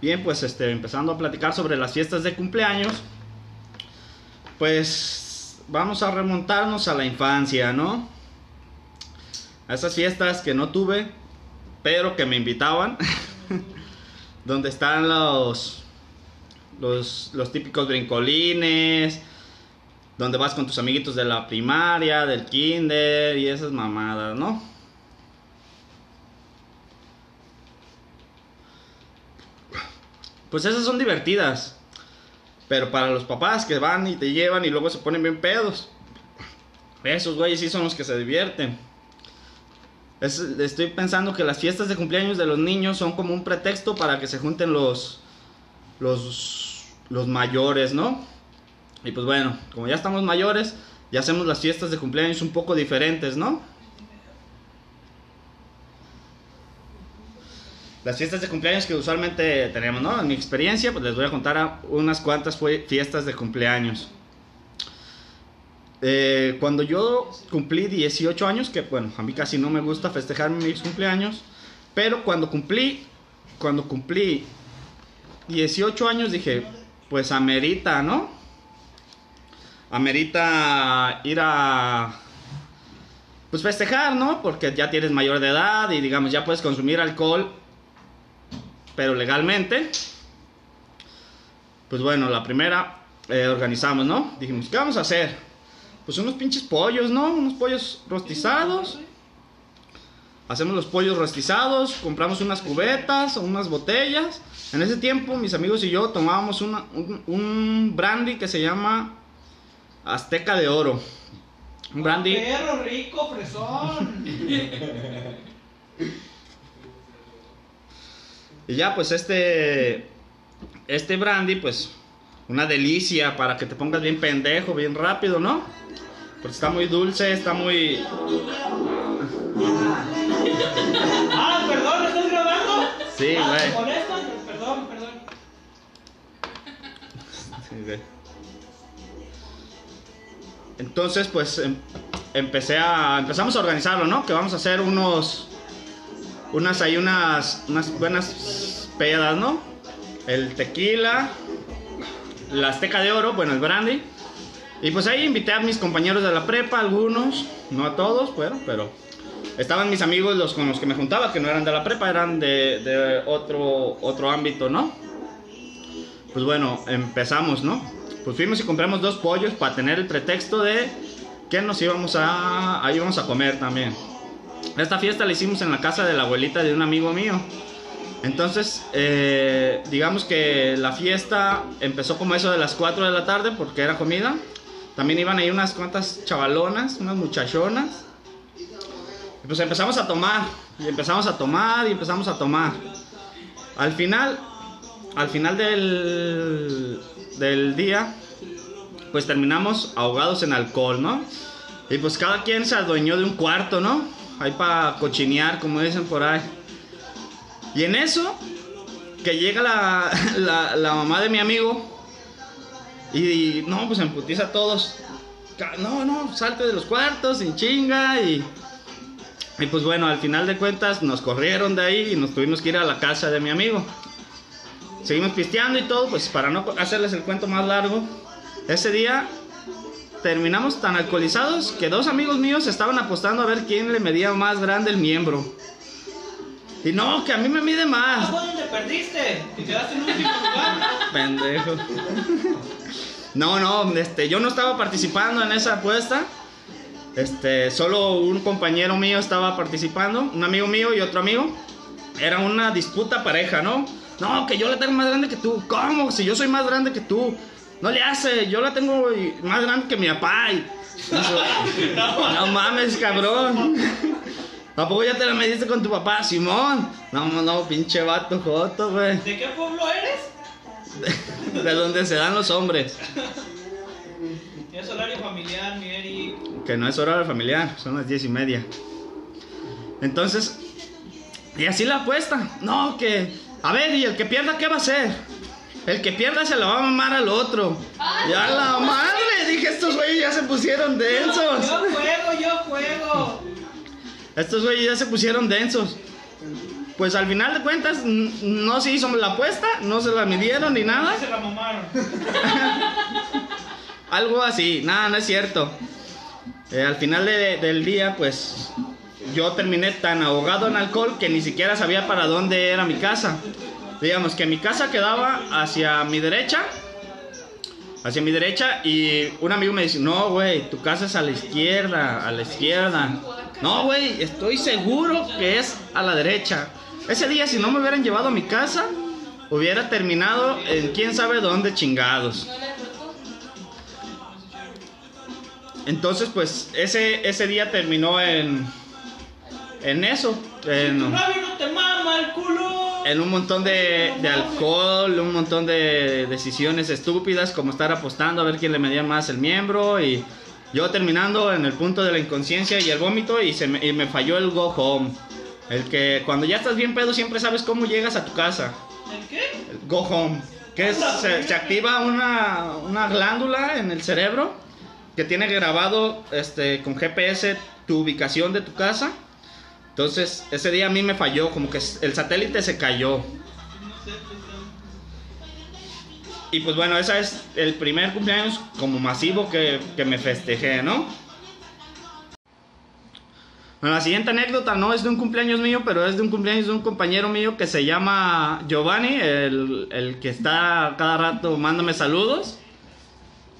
Bien, pues este, empezando a platicar sobre las fiestas de cumpleaños, pues vamos a remontarnos a la infancia, ¿no? A esas fiestas que no tuve, pero que me invitaban, donde están los, los, los típicos brincolines, donde vas con tus amiguitos de la primaria, del kinder y esas mamadas, ¿no? Pues esas son divertidas. Pero para los papás que van y te llevan y luego se ponen bien pedos. Esos güeyes sí son los que se divierten. Es- estoy pensando que las fiestas de cumpleaños de los niños son como un pretexto para que se junten los, los, los mayores, ¿no? Y pues bueno, como ya estamos mayores, ya hacemos las fiestas de cumpleaños un poco diferentes, ¿no? Las fiestas de cumpleaños que usualmente tenemos, ¿no? En mi experiencia, pues les voy a contar unas cuantas fiestas de cumpleaños. Eh, cuando yo cumplí 18 años, que bueno, a mí casi no me gusta festejar mis cumpleaños, pero cuando cumplí, cuando cumplí 18 años dije, pues amerita, ¿no? Amerita ir a, pues festejar, ¿no? Porque ya tienes mayor de edad y digamos ya puedes consumir alcohol, pero legalmente. Pues bueno, la primera eh, organizamos, ¿no? Dijimos, ¿qué vamos a hacer? Pues unos pinches pollos, ¿no? Unos pollos rostizados. Hacemos los pollos rostizados, compramos unas cubetas o unas botellas. En ese tiempo mis amigos y yo tomábamos una- un, un brandy que se llama Azteca de Oro. Un brandy... Perro rico, fresón. Y ya, pues este. Este brandy, pues. Una delicia para que te pongas bien pendejo, bien rápido, ¿no? Porque está muy dulce, está muy. Ah, perdón, ¿estás grabando? Sí, Ah, güey. Perdón, perdón. Sí, güey. Entonces, pues em- empecé a. Empezamos a organizarlo, ¿no? Que vamos a hacer unos. Unas hay unas. Buenas pedas, ¿no? El tequila. La azteca de oro, bueno, el brandy. Y pues ahí invité a mis compañeros de la prepa, algunos, no a todos, bueno, pero estaban mis amigos los con los que me juntaba, que no eran de la prepa, eran de, de otro, otro ámbito, ¿no? Pues bueno, empezamos, ¿no? Pues fuimos y compramos dos pollos para tener el pretexto de que nos íbamos a, ahí íbamos a comer también. Esta fiesta la hicimos en la casa de la abuelita de un amigo mío. Entonces, eh, digamos que la fiesta empezó como eso de las 4 de la tarde porque era comida. También iban ahí unas cuantas chavalonas, unas muchachonas. Y pues empezamos a tomar, y empezamos a tomar, y empezamos a tomar. Al final, al final del, del día, pues terminamos ahogados en alcohol, ¿no? Y pues cada quien se adueñó de un cuarto, ¿no? Ahí para cochinear, como dicen por ahí. Y en eso, que llega la, la, mamá de mi amigo y, no, pues emputiza a todos. No, no, salte de los cuartos, sin chinga. Y, y pues bueno, al final de cuentas nos corrieron de ahí y nos tuvimos que ir a la casa de mi amigo. Seguimos pisteando y todo, pues para no hacerles el cuento más largo. Ese día terminamos tan alcoholizados que dos amigos míos estaban apostando a ver quién le medía más grande el miembro. Y no, que a mí me mide Ah, más. fue donde perdiste. Y quedaste en último lugar. Pendejo. No, no, este, yo no estaba participando en esa apuesta. Este, solo un compañero mío estaba participando, un amigo mío y otro amigo. Era una disputa pareja, ¿no? No, que yo la tengo más grande que tú. ¿Cómo? Si yo soy más grande que tú. No le hace, yo la tengo más grande que mi papá. y- no mames, cabrón. ¿Tampoco ya te la mediste con tu papá, Simón? No, no, pinche vato joto, güey. ¿De qué pueblo eres? De donde se dan los hombres. Es horario familiar, mi Eri. Que no es horario familiar, son las diez y media. Entonces, y así la apuesta. No, que, a ver, ¿y el que pierda qué va a hacer? El que pierda se la va a mamar al otro. Ya la madre, dije, estos güeyes ya se pusieron densos. Yo juego, yo juego. Estos güeyes ya se pusieron densos. pues al final de cuentas no se hizo la apuesta, no se la midieron ni nada. Se la mamaron. Algo así, nada, no es cierto. Eh, al final de- del día, pues yo terminé tan ahogado en alcohol que ni siquiera sabía para dónde era mi casa. Digamos que mi casa quedaba hacia mi derecha. Hacia mi derecha y un amigo me dice, no, güey, tu casa es a la izquierda, a la izquierda. No, güey, estoy seguro que es a la derecha. Ese día, si no me hubieran llevado a mi casa, hubiera terminado en quién sabe dónde chingados. Entonces, pues, ese, ese día terminó en, en eso, en, en un montón de, de alcohol, un montón de decisiones estúpidas, como estar apostando a ver quién le medía más el miembro, y yo terminando en el punto de la inconsciencia y el vómito, y, se me, y me falló el go home. El que cuando ya estás bien pedo siempre sabes cómo llegas a tu casa. ¿El qué? El go home. Que es- se, se activa una, una glándula en el cerebro que tiene grabado este, con GPS tu ubicación de tu casa. Entonces, ese día a mí me falló, como que el satélite se cayó. Y pues bueno, ese es el primer cumpleaños como masivo que, que me festejé, ¿no? Bueno, la siguiente anécdota no es de un cumpleaños mío, pero es de un cumpleaños de un compañero mío que se llama Giovanni, el, el que está cada rato mándame saludos.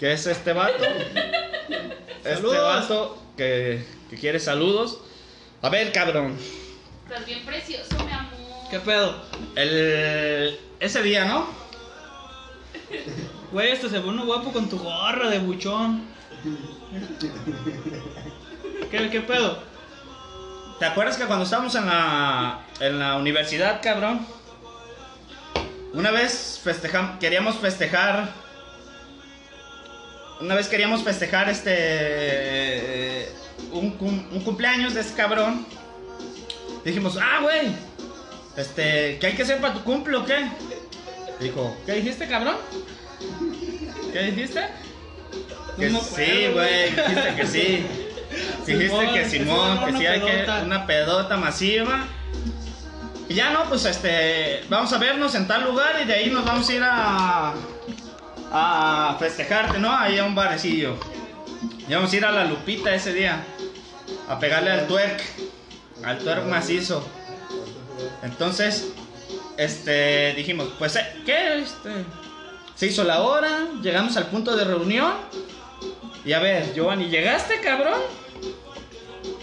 Que es este vato. este vato que, que quiere saludos. A ver, cabrón. Estás bien precioso, mi amor. ¿Qué pedo? El, ese día, ¿no? Güey, este se pone guapo con tu gorra de buchón. ¿Qué, qué pedo? ¿Te acuerdas que cuando estábamos en la, en la universidad, cabrón? Una vez festejamos, queríamos festejar. Una vez queríamos festejar este. Un, cum- un cumpleaños de ese cabrón. Dijimos, ah, güey. Este, ¿qué hay que hacer para tu cumple o qué? Dijo, ¿qué dijiste, cabrón? ¿Qué dijiste? Que No sí, güey, dijiste que sí. Dijiste que Simón, que sí hay que una pedota masiva. Y ya no, pues este, vamos a vernos en tal lugar y de ahí nos vamos a ir a a festejarte, ¿no? Ahí a un barecillo. Y vamos a ir a la Lupita ese día a pegarle al twerk, al twerk macizo. Entonces, este, dijimos, pues, eh, ¿qué? Este, se hizo la hora, llegamos al punto de reunión. Y a ver, Giovanni, ¿llegaste, cabrón?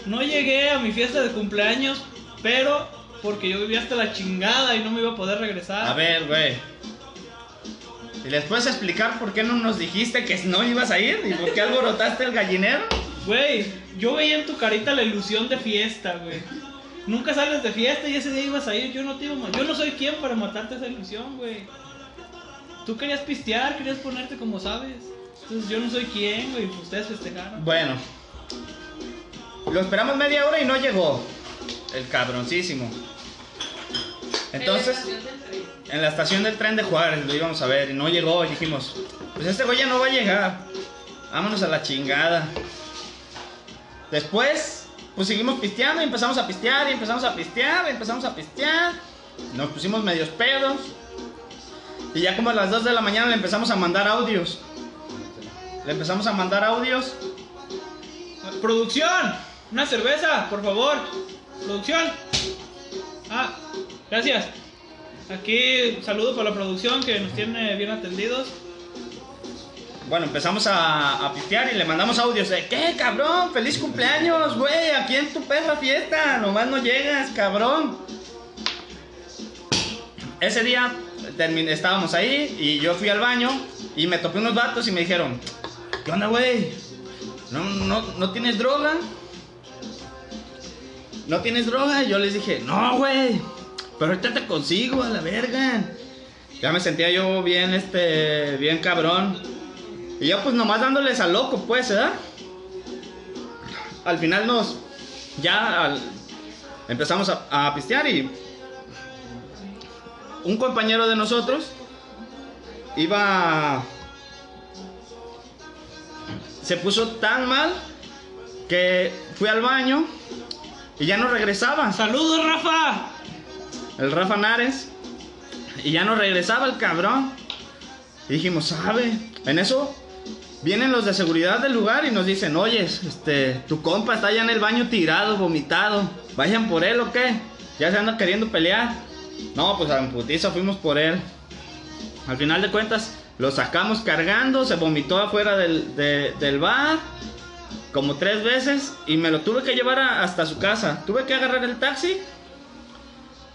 No llegué a mi fiesta de cumpleaños, pero porque yo vivía hasta la chingada y no me iba a poder regresar. A ver, güey. ¿Y les puedes explicar por qué no nos dijiste que no ibas a ir? ¿Y por qué alborotaste el gallinero? Güey, yo veía en tu carita la ilusión de fiesta, güey. Nunca sales de fiesta y ese día ibas a ir. Yo no te iba a ma- Yo no soy quien para matarte esa ilusión, güey. Tú querías pistear, querías ponerte como sabes. Entonces yo no soy quien, güey. pues Ustedes festejaron. Bueno. Lo esperamos media hora y no llegó. El cabroncísimo. Entonces, En la estación del tren. en la estación del tren de Juárez lo íbamos a ver y no llegó. Y dijimos, pues este güey ya no va a llegar. Vámonos a la chingada. Después, pues seguimos pisteando y empezamos a pistear y empezamos a pistear y empezamos a pistear. Nos pusimos medios pedos. Y ya como a las 2 de la mañana le empezamos a mandar audios. Le empezamos a mandar audios. Producción, una cerveza, por favor. Producción. Ah, gracias. Aquí saludo para la producción que nos tiene bien atendidos. Bueno, empezamos a, a pistear y le mandamos audios de ¿Qué, cabrón? ¡Feliz cumpleaños, güey! Aquí en tu perra fiesta. Nomás no llegas, cabrón. Ese día termin- estábamos ahí y yo fui al baño y me topé unos vatos y me dijeron ¿Qué onda, güey? ¿No, no, ¿No tienes droga? ¿No tienes droga? Y yo les dije, no, güey. Pero ahorita te consigo a la verga. Ya me sentía yo bien, este, bien cabrón. Y yo pues nomás dándoles a loco, pues, ¿verdad? Al final nos, ya al- empezamos a, a pistear y un compañero de nosotros iba, se puso tan mal que fui al baño y ya no regresaba. Saludos, Rafa. el Rafa Nares. Y ya no regresaba el cabrón. Y dijimos, ¿sabe? En eso vienen los de seguridad del lugar y nos dicen, oye, este, tu compa está allá en el baño tirado, vomitado. Vayan por él o qué? Ya se anda queriendo pelear. No, pues a putiza fuimos por él. Al final de cuentas, lo sacamos cargando, se vomitó afuera del, de- del bar como tres veces y me lo tuve que llevar a- hasta su casa. Tuve que agarrar el taxi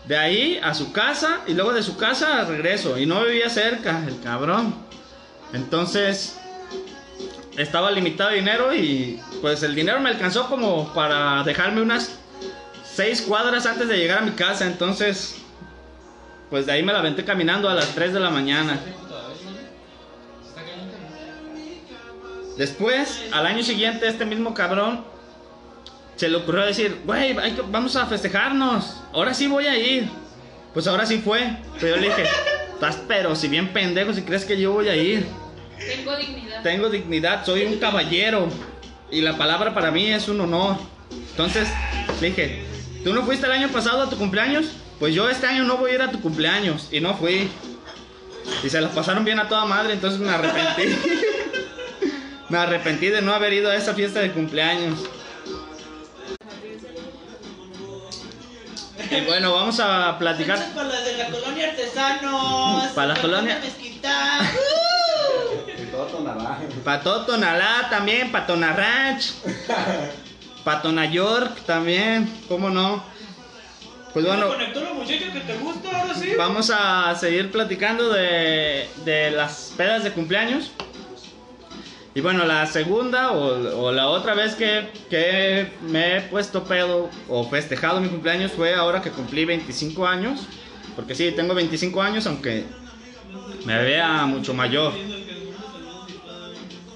de ahí a su casa y luego de su casa al regreso. Y no vivía cerca, el cabrón. Entonces, estaba limitado dinero y pues el dinero me alcanzó como para dejarme unas seis cuadras antes de llegar a mi casa. Entonces, pues de ahí me la aventé caminando a las 3 de la mañana. Después, al año siguiente, este mismo cabrón se le ocurrió decir, güey, vamos a festejarnos. Ahora sí voy a ir. Pues ahora sí fue. Pero yo le dije, estás pero si bien pendejo si crees que yo voy a ir. Tengo dignidad. Tengo dignidad, soy un caballero. Y la palabra para mí es un honor. Entonces, le dije, ¿tú no fuiste el año pasado a tu cumpleaños? Pues yo este año no voy a ir a tu cumpleaños. Y no fui. Y se las pasaron bien a toda madre, entonces me arrepentí. me arrepentí de no haber ido a esa fiesta de cumpleaños. Y bueno, vamos a platicar. Para las de la colonia artesanos. Para la colonia- mezquita. Tonalá. También, para Tonarranch. Para Tona York también, ¿cómo no? Pues bueno, que te gusta ahora sí? vamos a seguir platicando de, de las pedas de cumpleaños. Y bueno, la segunda o, o la otra vez que, que me he puesto pedo o festejado mi cumpleaños fue ahora que cumplí 25 años. Porque sí, tengo 25 años, aunque me vea mucho mayor.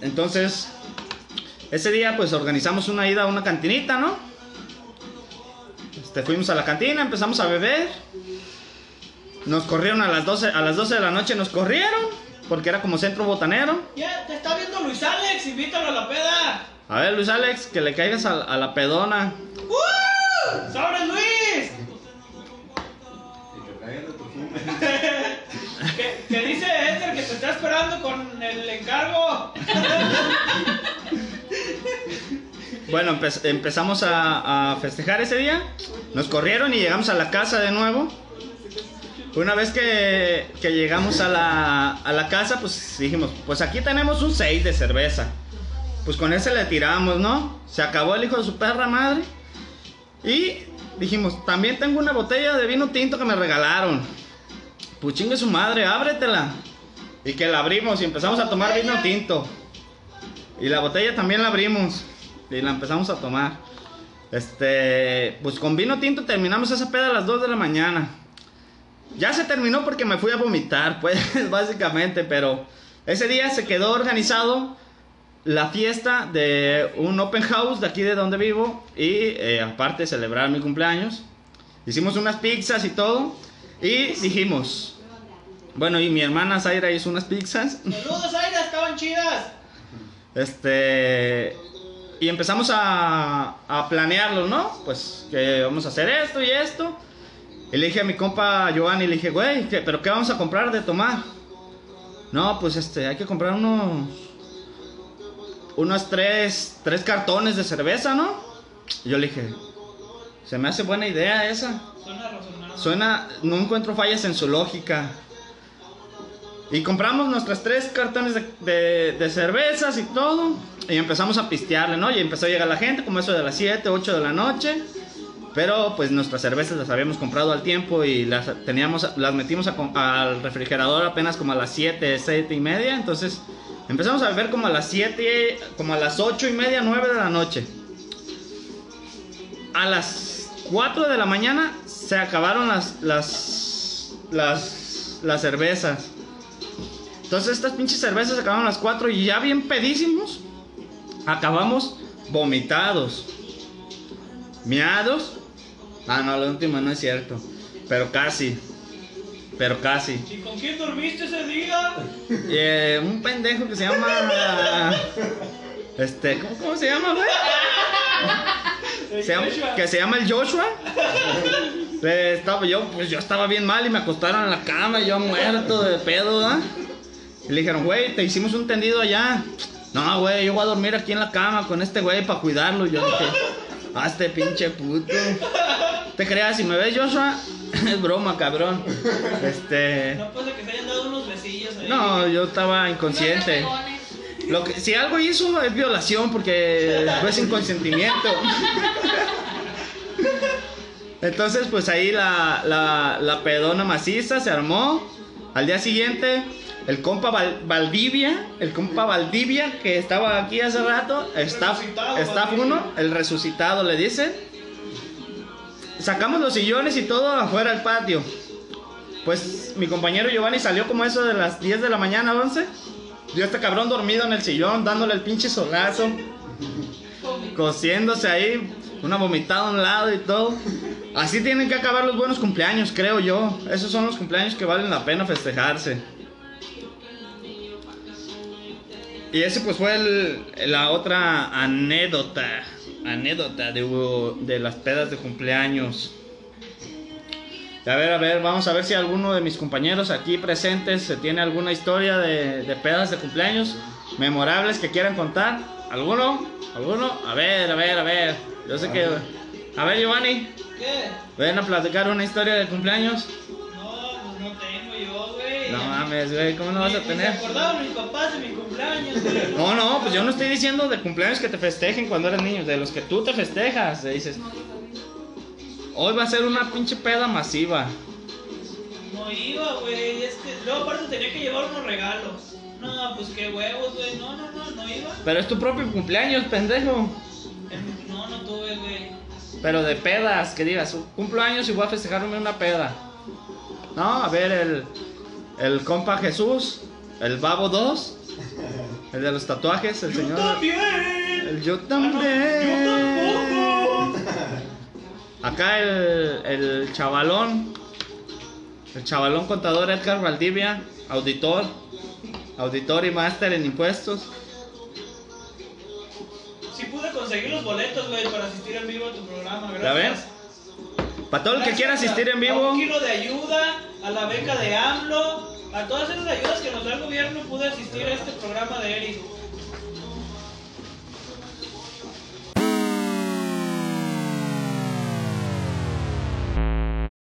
Entonces, ese día pues organizamos una ida a una cantinita, ¿no? Este, fuimos a la cantina, empezamos a beber. Nos corrieron a las 12, a las 12 de la noche nos corrieron, porque era como centro botanero. Ya, te está viendo Luis Alex, invítalo a la peda. A ver, Luis Alex, que le caigas a, a la pedona. ¡Uh! ¡Sobre Luis! Que. Que, que dice Edgar que te está esperando con el encargo. Bueno, empe- empezamos a, festejar ese día. Nos corrieron y llegamos a la casa de nuevo. Una vez que, que llegamos a la, a la casa, pues dijimos, pues aquí tenemos un 6 de cerveza. Pues con ese le tiramos, ¿no? Se acabó el hijo de su perra madre. Y dijimos, también tengo una botella de vino tinto que me regalaron. Pues chingue su madre, ábretela. Y que la abrimos y empezamos a tomar vino tinto. Y la botella también la abrimos. Y la empezamos a tomar. Este, pues con vino tinto terminamos esa peda a las 2 de la mañana. Ya se terminó porque me fui a vomitar, pues, básicamente, pero ese día se quedó organizado la fiesta de un open house de aquí de donde vivo y eh, aparte celebrar mi cumpleaños. Hicimos unas pizzas y todo y dijimos, bueno, y mi hermana Zaira hizo unas pizzas. Saludos, Aira, estaban chidas. Este. Y empezamos a, a planearlo, ¿no? Pues que vamos a hacer esto y esto. Y le dije a mi compa Giovanni, le dije, güey, ¿qué- ¿pero qué vamos a comprar de tomar? No, pues este, hay que comprar unos. Unos tres, tres cartones de cerveza, ¿no? Y yo le dije, se me hace buena idea esa. Suena razonable. Suena, no encuentro fallas en su lógica. Y compramos nuestras tres cartones de, de- de cervezas y todo. Y empezamos a pistearle, ¿no? Y empezó a llegar la gente, como eso de las 7, 8 de la noche. Pero pues nuestras cervezas las habíamos comprado al tiempo y las teníamos, las metimos a al refrigerador apenas como a las 7, 7 y media. Entonces empezamos a beber como a las 7, como a las 8 y media, 9 de la noche. A las 4 de la mañana se acabaron las, las, las, las cervezas. Entonces estas pinches cervezas acabaron a las 4 y ya bien pedísimos. Acabamos vomitados. Miados. Ah, no, la última no es cierto. Pero casi. Pero casi. ¿Y con quién dormiste ese día? Eh, un pendejo que se llama. Este, ¿cómo, cómo se llama, güey? Se llama- que se llama el Joshua. Le estaba yo, pues yo estaba bien mal y me acostaron en la cama, yo muerto de pedo, ¿verdad? Y le dijeron, güey, te hicimos un tendido allá. No, güey, yo voy a dormir aquí en la cama con este güey para cuidarlo. Y yo dije, ah, este pinche puto. ¿Te creas? Si me ves, Joshua, es broma, cabrón. Este. No pasa que se hayan dado unos besillos ahí. No, yo estaba inconsciente. Lo que, si algo hizo es violación porque fue sin consentimiento. Entonces, pues ahí la, la, la pedona maciza se armó. Al día siguiente, el compa Val- Valdivia, el compa Valdivia que estaba aquí hace rato, staff Valdivia. 1, el resucitado le dice. Sacamos los sillones y todo afuera del patio. Pues mi compañero Giovanni salió como eso de las 10 de la mañana, 11. Yo este cabrón dormido en el sillón, dándole el pinche solazo, cosiéndose ahí, una vomitada a un lado y todo. Así tienen que acabar los buenos cumpleaños, creo yo. Esos son los cumpleaños que valen la pena festejarse. Y ese pues fue el- la otra anécdota, anécdota de, de las pedas de cumpleaños. A ver, a ver, vamos a ver si alguno de mis compañeros aquí presentes se tiene alguna historia de, de pedas de cumpleaños memorables que quieran contar. ¿Alguno? ¿Alguno? A ver, a ver, a ver. Yo sé que... A ver, Giovanni, ¿Qué? ven a platicar una historia de cumpleaños. No, pues no tengo yo, güey. No mames, güey, ¿cómo no vas a tener? Se acordaban mis papás de mi cumpleaños, güey. No, no, pues yo no estoy diciendo de cumpleaños que te festejen cuando eres niño, de los que tú te festejas. Le dices, hoy va a ser una pinche peda masiva. No iba, güey. Es que luego aparte tenía que llevar unos regalos. No, pues qué huevos, güey. No, no, no, no iba. Pero es tu propio cumpleaños, pendejo. No, no tuve, güey. Pero de pedas, que digas, cumplo años y voy a festejarme una peda. No, a ver, el, el compa Jesús, el Babo 2, el de los tatuajes, el Yo señor. también. El yo Ah, también. Yo tampoco. Acá el, el chavalón, el chavalón contador Edgar Valdivia, auditor, auditor y máster en impuestos. Conseguir los boletos, güey, para asistir en vivo a tu programa, ¿Ya ven? gracias. Para todo el que Gracias quiera a- asistir en A vivo, un kilo de ayuda, a la beca de AMLO, a todas esas ayudas que nos da el gobierno, pude asistir a este programa de Eric.